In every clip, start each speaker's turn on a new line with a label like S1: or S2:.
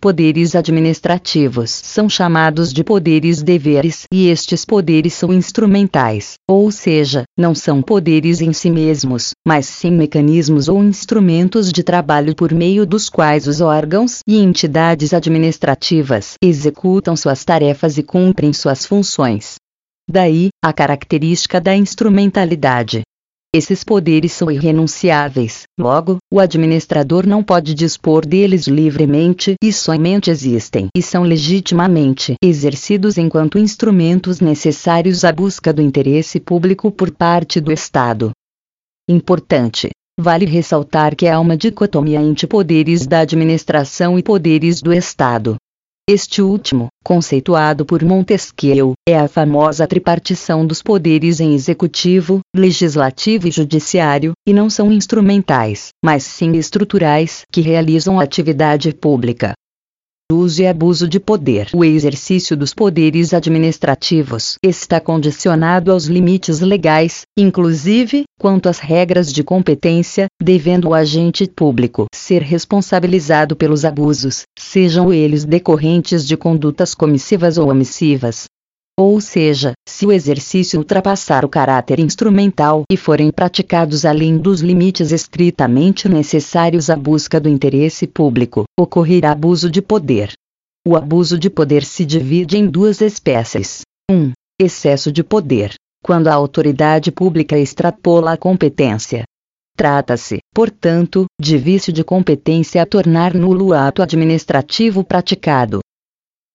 S1: poderes administrativos são chamados de poderes deveres e estes poderes são instrumentais, ou seja, não são poderes em si mesmos, mas sim mecanismos ou instrumentos de trabalho por meio dos quais os órgãos e entidades administrativas executam suas tarefas e cumprem suas funções. Daí, a característica da instrumentalidade. Esses poderes são irrenunciáveis, logo, o administrador não pode dispor deles livremente e somente existem e são legitimamente exercidos enquanto instrumentos necessários à busca do interesse público por parte do Estado. Importante. Vale ressaltar que há uma dicotomia entre poderes da administração e poderes do Estado. Este último, conceituado por Montesquieu, é a famosa tripartição dos poderes em executivo, legislativo e judiciário, e não são instrumentais, mas sim estruturais, que realizam atividade pública uso e abuso de poder. O exercício dos poderes administrativos está condicionado aos limites legais, inclusive, quanto às regras de competência, devendo o agente público ser responsabilizado pelos abusos, sejam eles decorrentes de condutas comissivas ou omissivas, ou seja, se o exercício ultrapassar o caráter instrumental e forem praticados além dos limites estritamente necessários à busca do interesse público, ocorrerá abuso de poder. O abuso de poder se divide em duas espécies. 1. Um, excesso de poder, quando a autoridade pública extrapola a competência. Trata-se, portanto, de vício de competência a tornar nulo o ato administrativo praticado.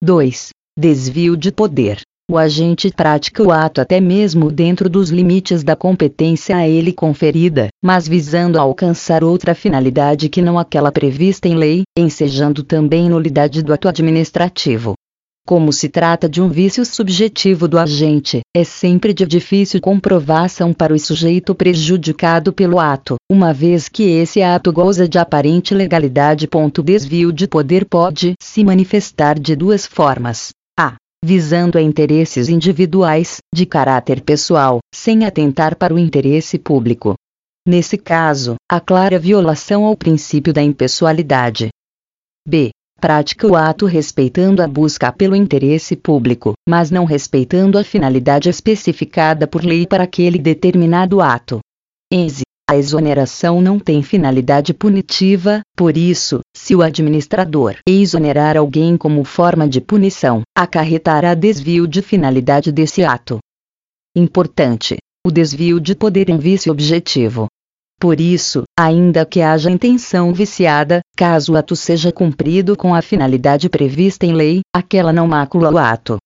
S1: 2. Desvio de poder, o agente pratica o ato até mesmo dentro dos limites da competência a ele conferida, mas visando alcançar outra finalidade que não aquela prevista em lei, ensejando também nulidade do ato administrativo. Como se trata de um vício subjetivo do agente, é sempre de difícil comprovação para o sujeito prejudicado pelo ato, uma vez que esse ato goza de aparente legalidade. Desvio de poder pode se manifestar de duas formas visando a interesses individuais, de caráter pessoal, sem atentar para o interesse público. Nesse caso, há clara violação ao princípio da impessoalidade. B. Prática o ato respeitando a busca pelo interesse público, mas não respeitando a finalidade especificada por lei para aquele determinado ato. Enze. A exoneração não tem finalidade punitiva, por isso, se o administrador exonerar alguém como forma de punição, acarretará desvio de finalidade desse ato. Importante: o desvio de poder é um vício objetivo. Por isso, ainda que haja intenção viciada, caso o ato seja cumprido com a finalidade prevista em lei, aquela não macula o ato.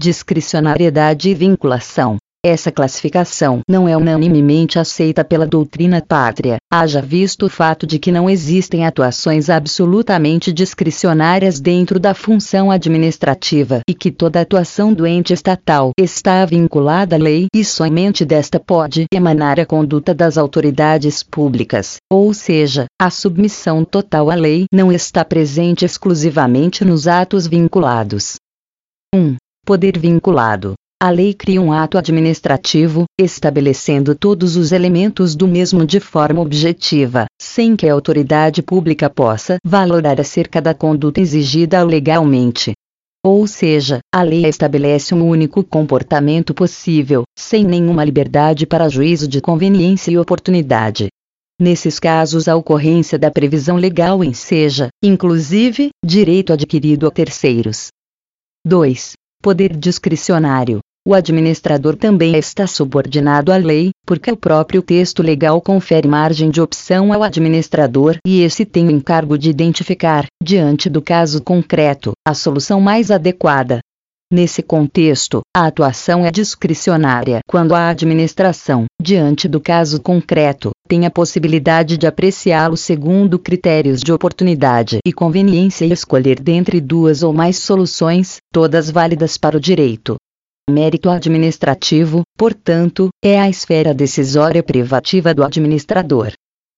S1: Discricionariedade e vinculação. Essa classificação não é unanimemente aceita pela doutrina pátria, haja visto o fato de que não existem atuações absolutamente discricionárias dentro da função administrativa e que toda atuação do ente estatal está vinculada à lei e somente desta pode emanar a conduta das autoridades públicas, ou seja, a submissão total à lei não está presente exclusivamente nos atos vinculados. 1. Poder vinculado a lei cria um ato administrativo, estabelecendo todos os elementos do mesmo de forma objetiva, sem que a autoridade pública possa valorar acerca da conduta exigida legalmente. Ou seja, a lei estabelece um único comportamento possível, sem nenhuma liberdade para juízo de conveniência e oportunidade. Nesses casos, a ocorrência da previsão legal enseja, inclusive, direito adquirido a terceiros. 2. Poder discricionário. O administrador também está subordinado à lei, porque o próprio texto legal confere margem de opção ao administrador e esse tem o encargo de identificar, diante do caso concreto, a solução mais adequada. Nesse contexto, a atuação é discricionária quando a administração, diante do caso concreto, tem a possibilidade de apreciá-lo segundo critérios de oportunidade e conveniência e escolher dentre duas ou mais soluções, todas válidas para o direito mérito administrativo, portanto, é a esfera decisória privativa do administrador.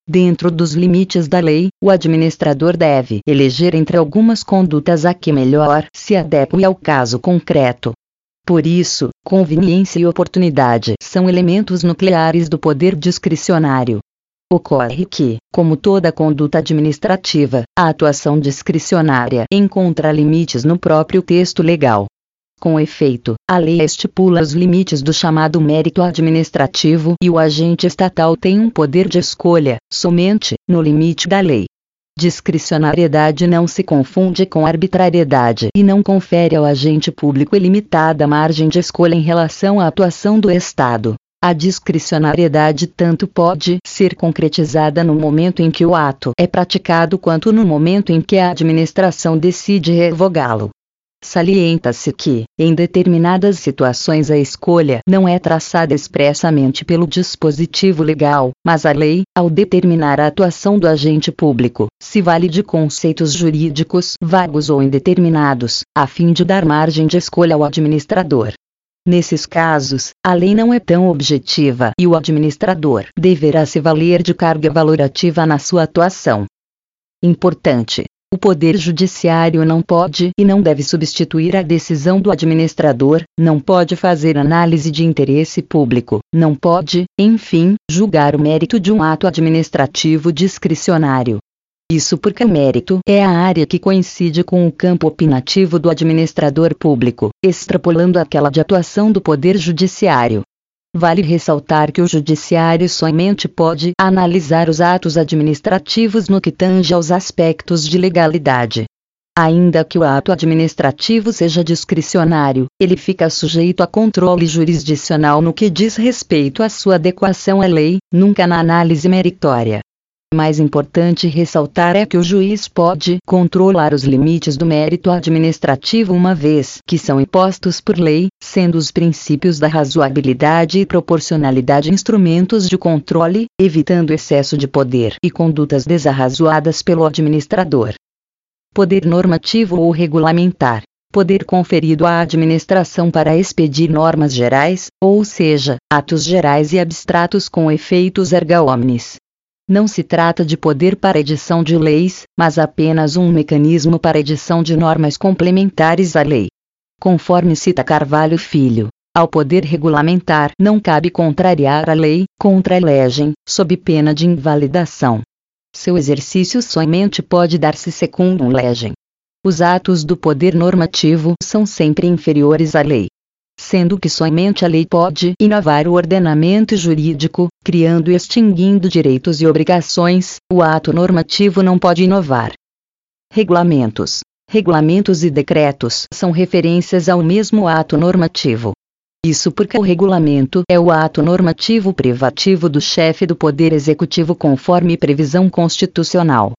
S1: Dentro dos limites da lei, o administrador deve eleger entre algumas condutas a que melhor se adeque ao caso concreto. Por isso, conveniência e oportunidade são elementos nucleares do poder discricionário. Ocorre que, como toda conduta administrativa, a atuação discricionária encontra limites no próprio texto legal. Com efeito, a lei estipula os limites do chamado mérito administrativo e o agente estatal tem um poder de escolha, somente, no limite da lei. Discricionariedade não se confunde com arbitrariedade e não confere ao agente público ilimitada margem de escolha em relação à atuação do Estado. A discricionariedade tanto pode ser concretizada no momento em que o ato é praticado quanto no momento em que a administração decide revogá-lo. Salienta-se que, em determinadas situações, a escolha não é traçada expressamente pelo dispositivo legal, mas a lei, ao determinar a atuação do agente público, se vale de conceitos jurídicos vagos ou indeterminados, a fim de dar margem de escolha ao administrador. Nesses casos, a lei não é tão objetiva e o administrador deverá se valer de carga valorativa na sua atuação. Importante. O Poder Judiciário não pode e não deve substituir a decisão do administrador, não pode fazer análise de interesse público, não pode, enfim, julgar o mérito de um ato administrativo discricionário, isso porque o mérito é a área que coincide com o campo opinativo do administrador público, extrapolando aquela de atuação do Poder Judiciário. Vale ressaltar que o Judiciário somente pode analisar os atos administrativos no que tange aos aspectos de legalidade. Ainda que o ato administrativo seja discricionário, ele fica sujeito a controle jurisdicional no que diz respeito à sua adequação à lei, nunca na análise meritória. Mais importante ressaltar é que o juiz pode controlar os limites do mérito administrativo uma vez que são impostos por lei, sendo os princípios da razoabilidade e proporcionalidade instrumentos de controle, evitando excesso de poder e condutas desarrazoadas pelo administrador. Poder normativo ou regulamentar poder conferido à administração para expedir normas gerais, ou seja, atos gerais e abstratos com efeitos erga omnes, não se trata de poder para edição de leis, mas apenas um mecanismo para edição de normas complementares à lei. Conforme cita Carvalho Filho, ao poder regulamentar não cabe contrariar a lei, contra-legem, sob pena de invalidação. Seu exercício somente pode dar-se secundum legem. Os atos do poder normativo são sempre inferiores à lei sendo que somente a lei pode inovar o ordenamento jurídico, criando e extinguindo direitos e obrigações, o ato normativo não pode inovar. Regulamentos. Regulamentos e decretos são referências ao mesmo ato normativo. Isso porque o regulamento é o ato normativo privativo do chefe do Poder Executivo conforme previsão constitucional.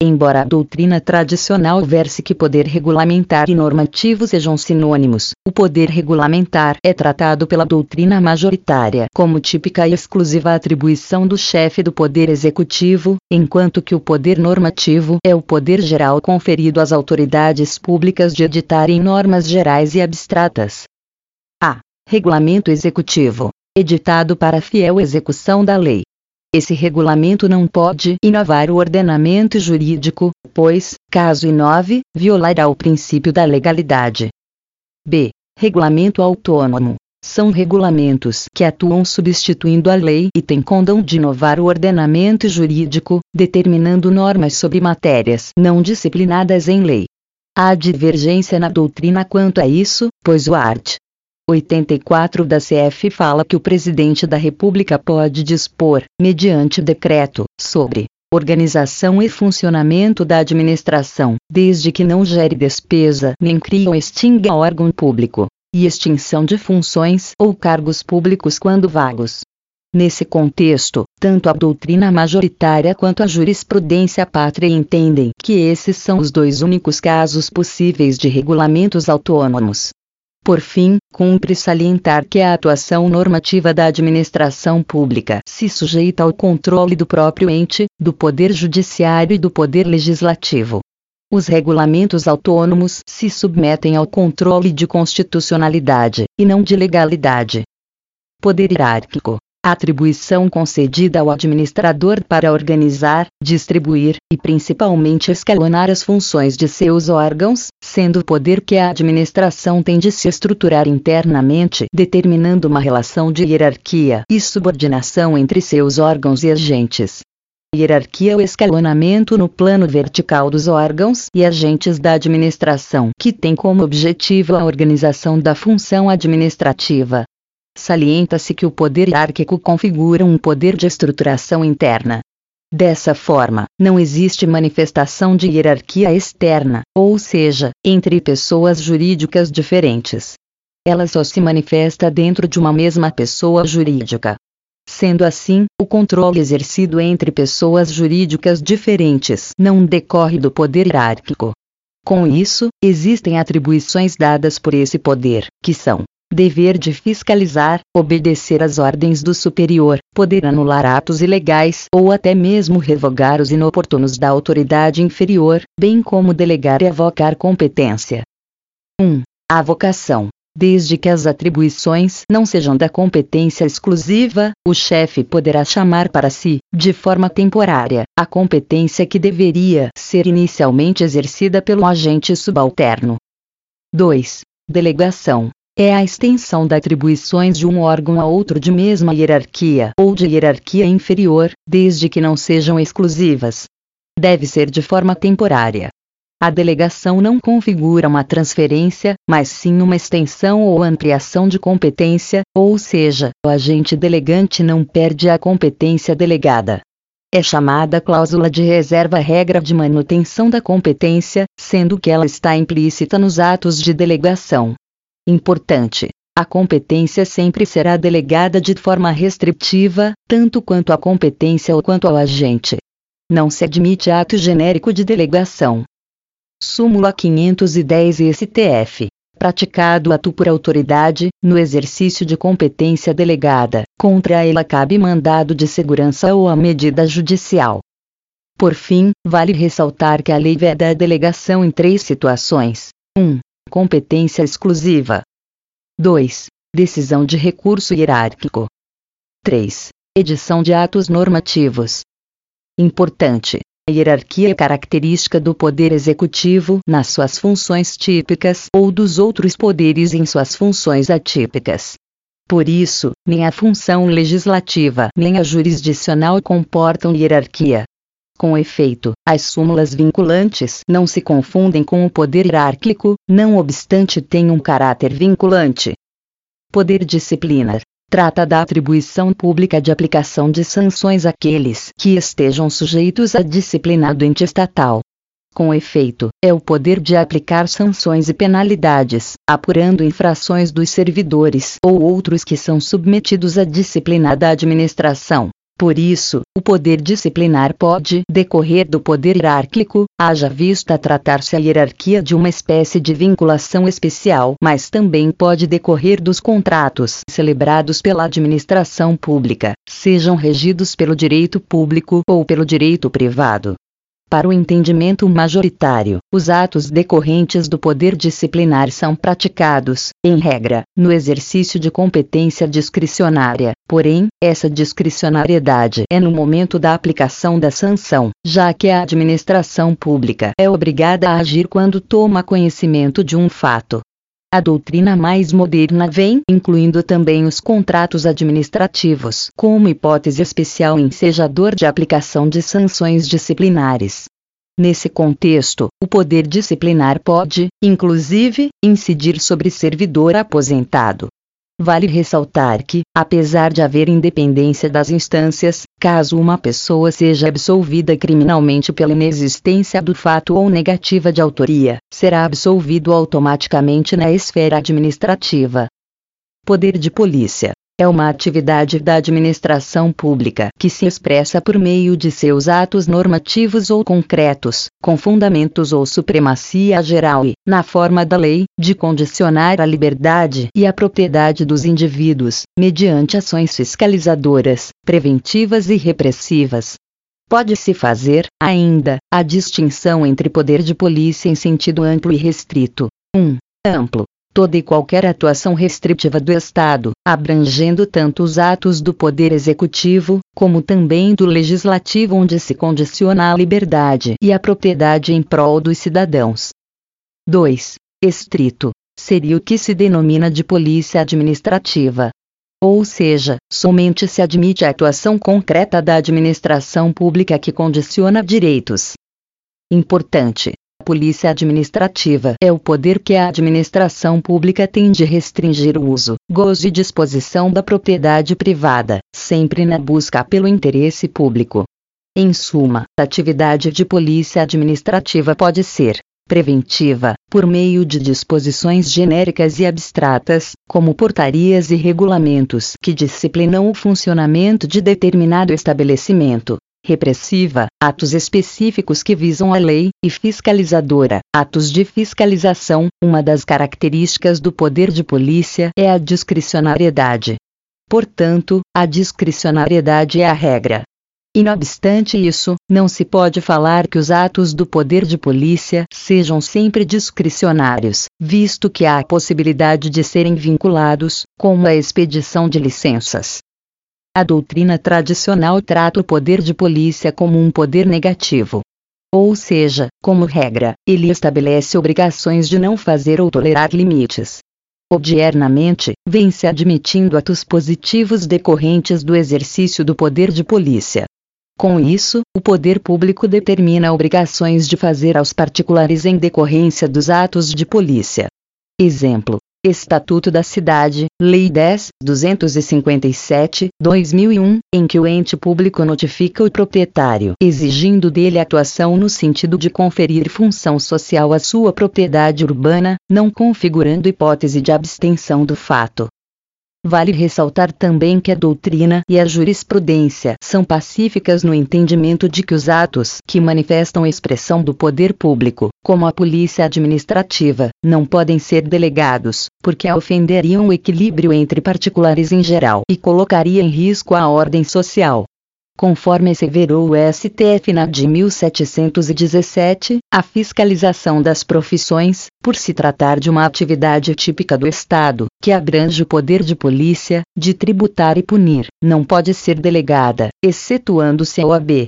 S1: Embora a doutrina tradicional verse que poder regulamentar e normativo sejam sinônimos, o poder regulamentar é tratado pela doutrina majoritária como típica e exclusiva atribuição do chefe do poder executivo, enquanto que o poder normativo é o poder geral conferido às autoridades públicas de editarem normas gerais e abstratas. A. Regulamento Executivo. Editado para fiel execução da lei. Esse regulamento não pode inovar o ordenamento jurídico, pois, caso inove, violará o princípio da legalidade. B. Regulamento autônomo. São regulamentos que atuam substituindo a lei e têm condão de inovar o ordenamento jurídico, determinando normas sobre matérias não disciplinadas em lei. Há divergência na doutrina quanto a isso, pois o art. 84 da CF fala que o presidente da República pode dispor, mediante decreto, sobre organização e funcionamento da administração, desde que não gere despesa nem crie ou extinga órgão público, e extinção de funções ou cargos públicos quando vagos. Nesse contexto, tanto a doutrina majoritária quanto a jurisprudência pátria entendem que esses são os dois únicos casos possíveis de regulamentos autônomos. Por fim, cumpre salientar que a atuação normativa da administração pública se sujeita ao controle do próprio ente, do Poder Judiciário e do Poder Legislativo. Os regulamentos autônomos se submetem ao controle de constitucionalidade, e não de legalidade. Poder hierárquico atribuição concedida ao administrador para organizar, distribuir e principalmente escalonar as funções de seus órgãos, sendo o poder que a administração tem de se estruturar internamente, determinando uma relação de hierarquia e subordinação entre seus órgãos e agentes. Hierarquia o escalonamento no plano vertical dos órgãos e agentes da administração, que tem como objetivo a organização da função administrativa. Salienta-se que o poder hierárquico configura um poder de estruturação interna. Dessa forma, não existe manifestação de hierarquia externa, ou seja, entre pessoas jurídicas diferentes. Ela só se manifesta dentro de uma mesma pessoa jurídica. Sendo assim, o controle exercido entre pessoas jurídicas diferentes não decorre do poder hierárquico. Com isso, existem atribuições dadas por esse poder, que são dever de fiscalizar, obedecer às ordens do superior, poder anular atos ilegais ou até mesmo revogar os inoportunos da autoridade inferior, bem como delegar e avocar competência. 1. Avocação Desde que as atribuições não sejam da competência exclusiva, o chefe poderá chamar para si, de forma temporária, a competência que deveria ser inicialmente exercida pelo agente subalterno. 2. Delegação é a extensão das atribuições de um órgão a outro de mesma hierarquia ou de hierarquia inferior, desde que não sejam exclusivas. Deve ser de forma temporária. A delegação não configura uma transferência, mas sim uma extensão ou ampliação de competência, ou seja, o agente delegante não perde a competência delegada. É chamada cláusula de reserva regra de manutenção da competência, sendo que ela está implícita nos atos de delegação. Importante: a competência sempre será delegada de forma restritiva, tanto quanto a competência ou quanto ao agente. Não se admite ato genérico de delegação. Súmula 510 STF. Praticado ato por autoridade, no exercício de competência delegada, contra ela cabe mandado de segurança ou a medida judicial. Por fim, vale ressaltar que a lei veda a delegação em três situações. 1. Competência exclusiva. 2. Decisão de recurso hierárquico. 3. Edição de atos normativos. Importante. A hierarquia é característica do poder executivo nas suas funções típicas ou dos outros poderes em suas funções atípicas. Por isso, nem a função legislativa nem a jurisdicional comportam hierarquia. Com efeito, as súmulas vinculantes não se confundem com o poder hierárquico, não obstante têm um caráter vinculante. Poder disciplinar trata da atribuição pública de aplicação de sanções àqueles que estejam sujeitos a disciplina do ente estatal. Com efeito, é o poder de aplicar sanções e penalidades, apurando infrações dos servidores ou outros que são submetidos à disciplina da administração. Por isso, o poder disciplinar pode decorrer do poder hierárquico, haja vista tratar-se a hierarquia de uma espécie de vinculação especial, mas também pode decorrer dos contratos celebrados pela administração pública, sejam regidos pelo direito público ou pelo direito privado. Para o entendimento majoritário, os atos decorrentes do poder disciplinar são praticados, em regra, no exercício de competência discricionária, porém, essa discricionariedade é no momento da aplicação da sanção, já que a administração pública é obrigada a agir quando toma conhecimento de um fato, a doutrina mais moderna vem incluindo também os contratos administrativos como hipótese especial ensejador de aplicação de sanções disciplinares. Nesse contexto, o poder disciplinar pode, inclusive, incidir sobre servidor aposentado, Vale ressaltar que, apesar de haver independência das instâncias, caso uma pessoa seja absolvida criminalmente pela inexistência do fato ou negativa de autoria, será absolvido automaticamente na esfera administrativa. Poder de polícia é uma atividade da administração pública que se expressa por meio de seus atos normativos ou concretos, com fundamentos ou supremacia geral e, na forma da lei, de condicionar a liberdade e a propriedade dos indivíduos, mediante ações fiscalizadoras, preventivas e repressivas. Pode-se fazer, ainda, a distinção entre poder de polícia em sentido amplo e restrito. 1. Um, amplo toda e qualquer atuação restritiva do Estado, abrangendo tanto os atos do Poder Executivo, como também do Legislativo, onde se condiciona a liberdade e a propriedade em prol dos cidadãos. 2. Estrito seria o que se denomina de polícia administrativa. Ou seja, somente se admite a atuação concreta da administração pública que condiciona direitos. Importante. Polícia administrativa é o poder que a administração pública tem de restringir o uso, gozo e disposição da propriedade privada, sempre na busca pelo interesse público. Em suma, a atividade de polícia administrativa pode ser preventiva, por meio de disposições genéricas e abstratas, como portarias e regulamentos que disciplinam o funcionamento de determinado estabelecimento. Repressiva, atos específicos que visam a lei, e fiscalizadora, atos de fiscalização. Uma das características do poder de polícia é a discricionariedade. Portanto, a discricionariedade é a regra, e não obstante isso, não se pode falar que os atos do poder de polícia sejam sempre discricionários, visto que há a possibilidade de serem vinculados, como a expedição de licenças. A doutrina tradicional trata o poder de polícia como um poder negativo. Ou seja, como regra, ele estabelece obrigações de não fazer ou tolerar limites. Odiernamente, vem-se admitindo atos positivos decorrentes do exercício do poder de polícia, com isso, o poder público determina obrigações de fazer aos particulares em decorrência dos atos de polícia. Exemplo: Estatuto da Cidade, Lei 10.257, 2001, em que o ente público notifica o proprietário, exigindo dele atuação no sentido de conferir função social à sua propriedade urbana, não configurando hipótese de abstenção do fato. Vale ressaltar também que a doutrina e a jurisprudência são pacíficas no entendimento de que os atos que manifestam expressão do poder público, como a polícia administrativa, não podem ser delegados, porque ofenderiam o equilíbrio entre particulares em geral e colocaria em risco a ordem social. Conforme asseverou o STF na de 1717, a fiscalização das profissões, por se tratar de uma atividade típica do Estado, que abrange o poder de polícia, de tributar e punir, não pode ser delegada, excetuando-se a OAB.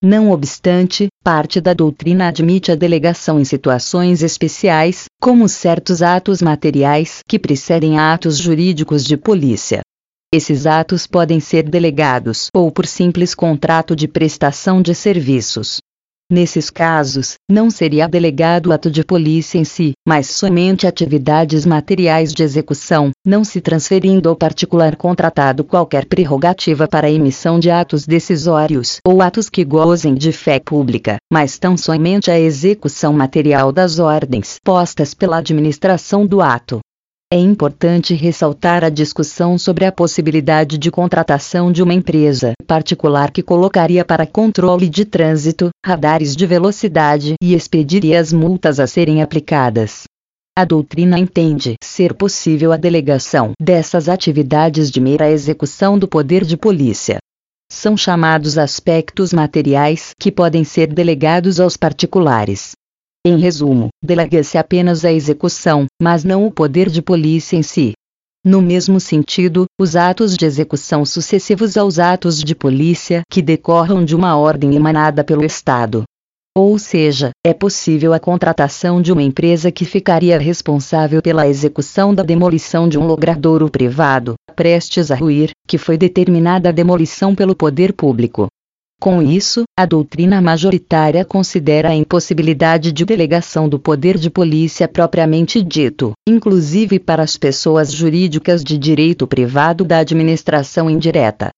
S1: Não obstante, parte da doutrina admite a delegação em situações especiais, como certos atos materiais que precedem atos jurídicos de polícia. Esses atos podem ser delegados ou por simples contrato de prestação de serviços. Nesses casos, não seria delegado o ato de polícia em si, mas somente atividades materiais de execução, não se transferindo ao particular contratado qualquer prerrogativa para a emissão de atos decisórios ou atos que gozem de fé pública, mas tão somente a execução material das ordens postas pela administração do ato. É importante ressaltar a discussão sobre a possibilidade de contratação de uma empresa particular que colocaria para controle de trânsito, radares de velocidade e expediria as multas a serem aplicadas. A doutrina entende ser possível a delegação dessas atividades de mera execução do poder de polícia. São chamados aspectos materiais que podem ser delegados aos particulares. Em resumo, delega-se apenas a execução, mas não o poder de polícia em si. No mesmo sentido, os atos de execução sucessivos aos atos de polícia que decorram de uma ordem emanada pelo Estado. Ou seja, é possível a contratação de uma empresa que ficaria responsável pela execução da demolição de um logradouro privado, prestes a ruir, que foi determinada a demolição pelo poder público. Com isso, a doutrina majoritária considera a impossibilidade de delegação do poder de polícia propriamente dito, inclusive para as pessoas jurídicas de direito privado da administração indireta.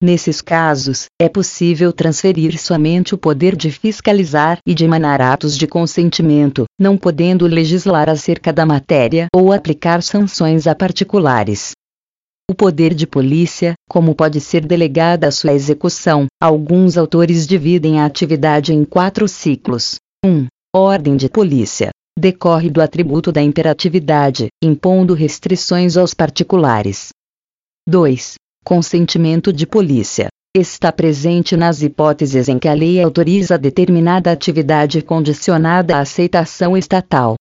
S1: Nesses casos, é possível transferir somente o poder de fiscalizar e de emanar atos de consentimento, não podendo legislar acerca da matéria ou aplicar sanções a particulares o poder de polícia, como pode ser delegada a sua execução. Alguns autores dividem a atividade em quatro ciclos. 1. Um, ordem de polícia. Decorre do atributo da imperatividade, impondo restrições aos particulares. 2. Consentimento de polícia. Está presente nas hipóteses em que a lei autoriza determinada atividade condicionada à aceitação estatal.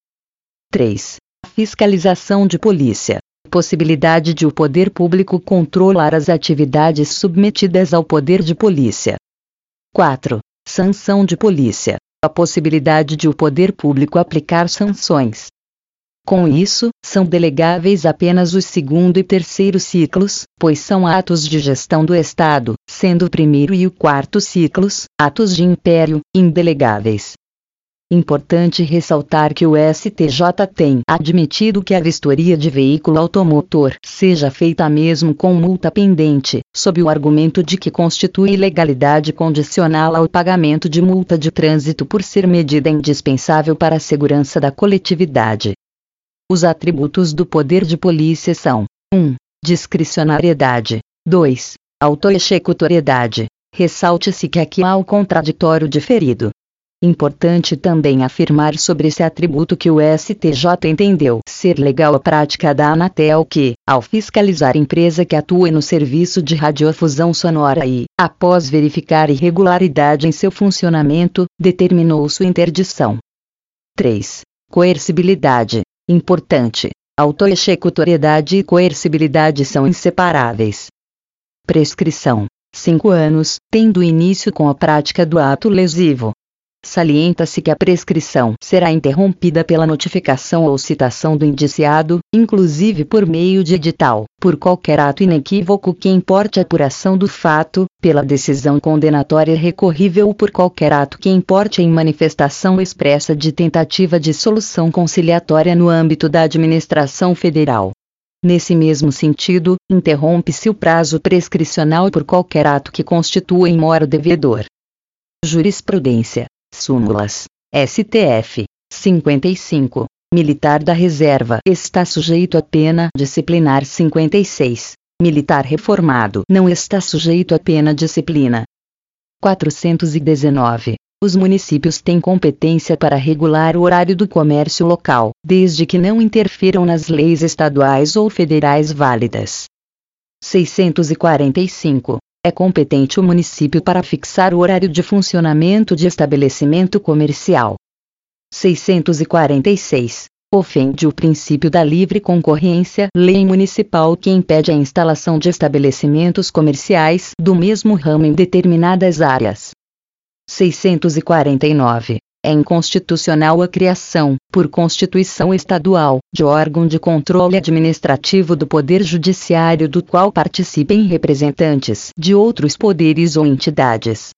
S1: 3. Fiscalização de polícia possibilidade de o poder público controlar as atividades submetidas ao poder de polícia. 4. Sanção de polícia. A possibilidade de o poder público aplicar sanções. Com isso, são delegáveis apenas os segundo e terceiro ciclos, pois são atos de gestão do Estado, sendo o primeiro e o quarto ciclos, atos de império, indelegáveis. Importante ressaltar que o STJ tem admitido que a vistoria de veículo automotor seja feita mesmo com multa pendente, sob o argumento de que constitui ilegalidade condicional ao pagamento de multa de trânsito por ser medida indispensável para a segurança da coletividade. Os atributos do poder de polícia são: 1. Discricionariedade. 2. Autoexecutoriedade. Ressalte-se que aqui há o contraditório diferido. Importante também afirmar sobre esse atributo que o STJ entendeu ser legal a prática da Anatel que, ao fiscalizar empresa que atue no serviço de radiofusão sonora e, após verificar irregularidade em seu funcionamento, determinou sua interdição. 3. Coercibilidade. Importante. Autoexecutoriedade e coercibilidade são inseparáveis. Prescrição. 5 anos, tendo início com a prática do ato lesivo. Salienta-se que a prescrição será interrompida pela notificação ou citação do indiciado, inclusive por meio de edital, por qualquer ato inequívoco que importe a apuração do fato, pela decisão condenatória recorrível ou por qualquer ato que importe em manifestação expressa de tentativa de solução conciliatória no âmbito da administração federal. Nesse mesmo sentido, interrompe-se o prazo prescricional por qualquer ato que constitua em mora devedor. Jurisprudência Súmulas. STF. 55. Militar da Reserva está sujeito a pena disciplinar 56. Militar reformado não está sujeito a pena disciplina. 419. Os municípios têm competência para regular o horário do comércio local, desde que não interfiram nas leis estaduais ou federais válidas. 645 é competente o município para fixar o horário de funcionamento de estabelecimento comercial. 646. Ofende o princípio da livre concorrência, lei municipal que impede a instalação de estabelecimentos comerciais do mesmo ramo em determinadas áreas. 649. É inconstitucional a criação, por Constituição Estadual, de órgão de controle administrativo do Poder Judiciário do qual participem representantes de outros poderes ou entidades.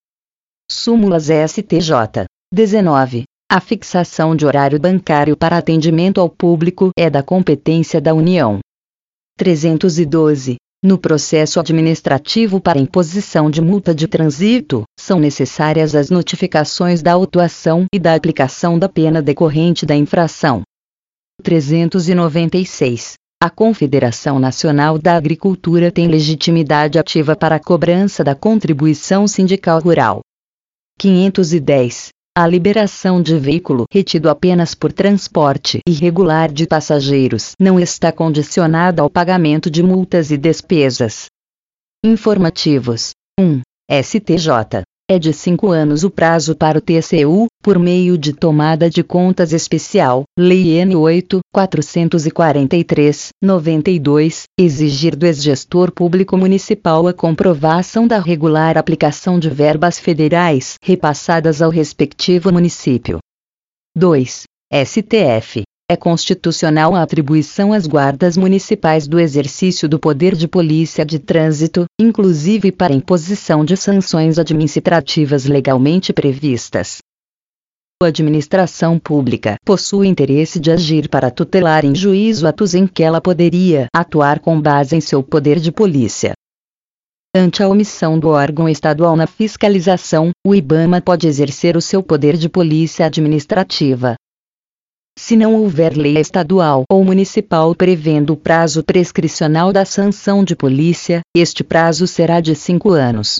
S1: Súmulas STJ. 19. A fixação de horário bancário para atendimento ao público é da competência da União. 312. No processo administrativo para imposição de multa de trânsito, são necessárias as notificações da autuação e da aplicação da pena decorrente da infração. 396. A Confederação Nacional da Agricultura tem legitimidade ativa para a cobrança da contribuição sindical rural. 510. A liberação de veículo retido apenas por transporte irregular de passageiros não está condicionada ao pagamento de multas e despesas. Informativos. 1. STJ. É de 5 anos o prazo para o TCU, por meio de tomada de contas especial, Lei N 8, 443, 92, exigir do ex-gestor público municipal a comprovação da regular aplicação de verbas federais repassadas ao respectivo município. 2. STF é constitucional a atribuição às guardas municipais do exercício do poder de polícia de trânsito, inclusive para imposição de sanções administrativas legalmente previstas. Administração pública possui interesse de agir para tutelar em juízo atos em que ela poderia atuar com base em seu poder de polícia. Ante a omissão do órgão estadual na fiscalização, o IBAMA pode exercer o seu poder de polícia administrativa, se não houver lei estadual ou municipal prevendo o prazo prescricional da sanção de polícia, este prazo será de cinco anos.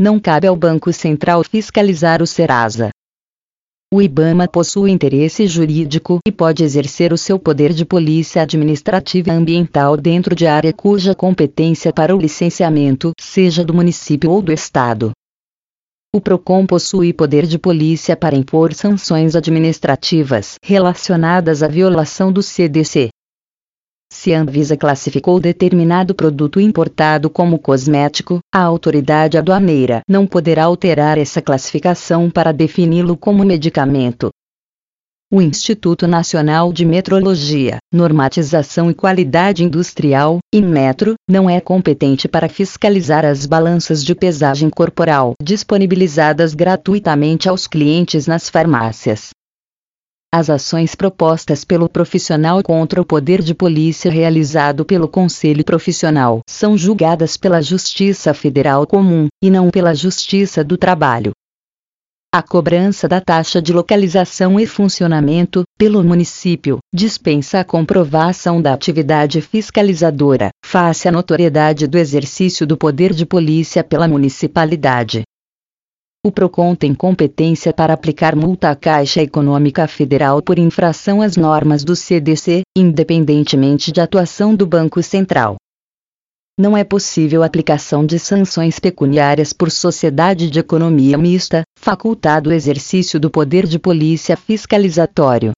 S1: Não cabe ao Banco Central fiscalizar o Serasa. O IBAMA possui interesse jurídico e pode exercer o seu poder de polícia administrativa ambiental dentro de área cuja competência para o licenciamento seja do município ou do Estado. O PROCON possui poder de polícia para impor sanções administrativas relacionadas à violação do CDC. Se a Anvisa classificou determinado produto importado como cosmético, a autoridade aduaneira não poderá alterar essa classificação para defini-lo como medicamento. o Instituto Nacional de Metrologia, Normatização e Qualidade Industrial, INMetro, não é competente para fiscalizar as balanças de pesagem corporal disponibilizadas gratuitamente aos clientes nas farmácias. As ações propostas pelo profissional contra o poder de polícia realizado pelo Conselho Profissional são julgadas pela Justiça Federal Comum, e não pela Justiça do Trabalho. A cobrança da taxa de localização e funcionamento, pelo município, dispensa a comprovação da atividade fiscalizadora, face à notoriedade do exercício do poder de polícia pela municipalidade. O PROCON tem competência para aplicar multa à Caixa Econômica Federal por infração às normas do CDC, independentemente de atuação do Banco Central. Não é possível aplicação de sanções pecuniárias por sociedade de economia mista, facultado o exercício do poder de polícia fiscalizatório.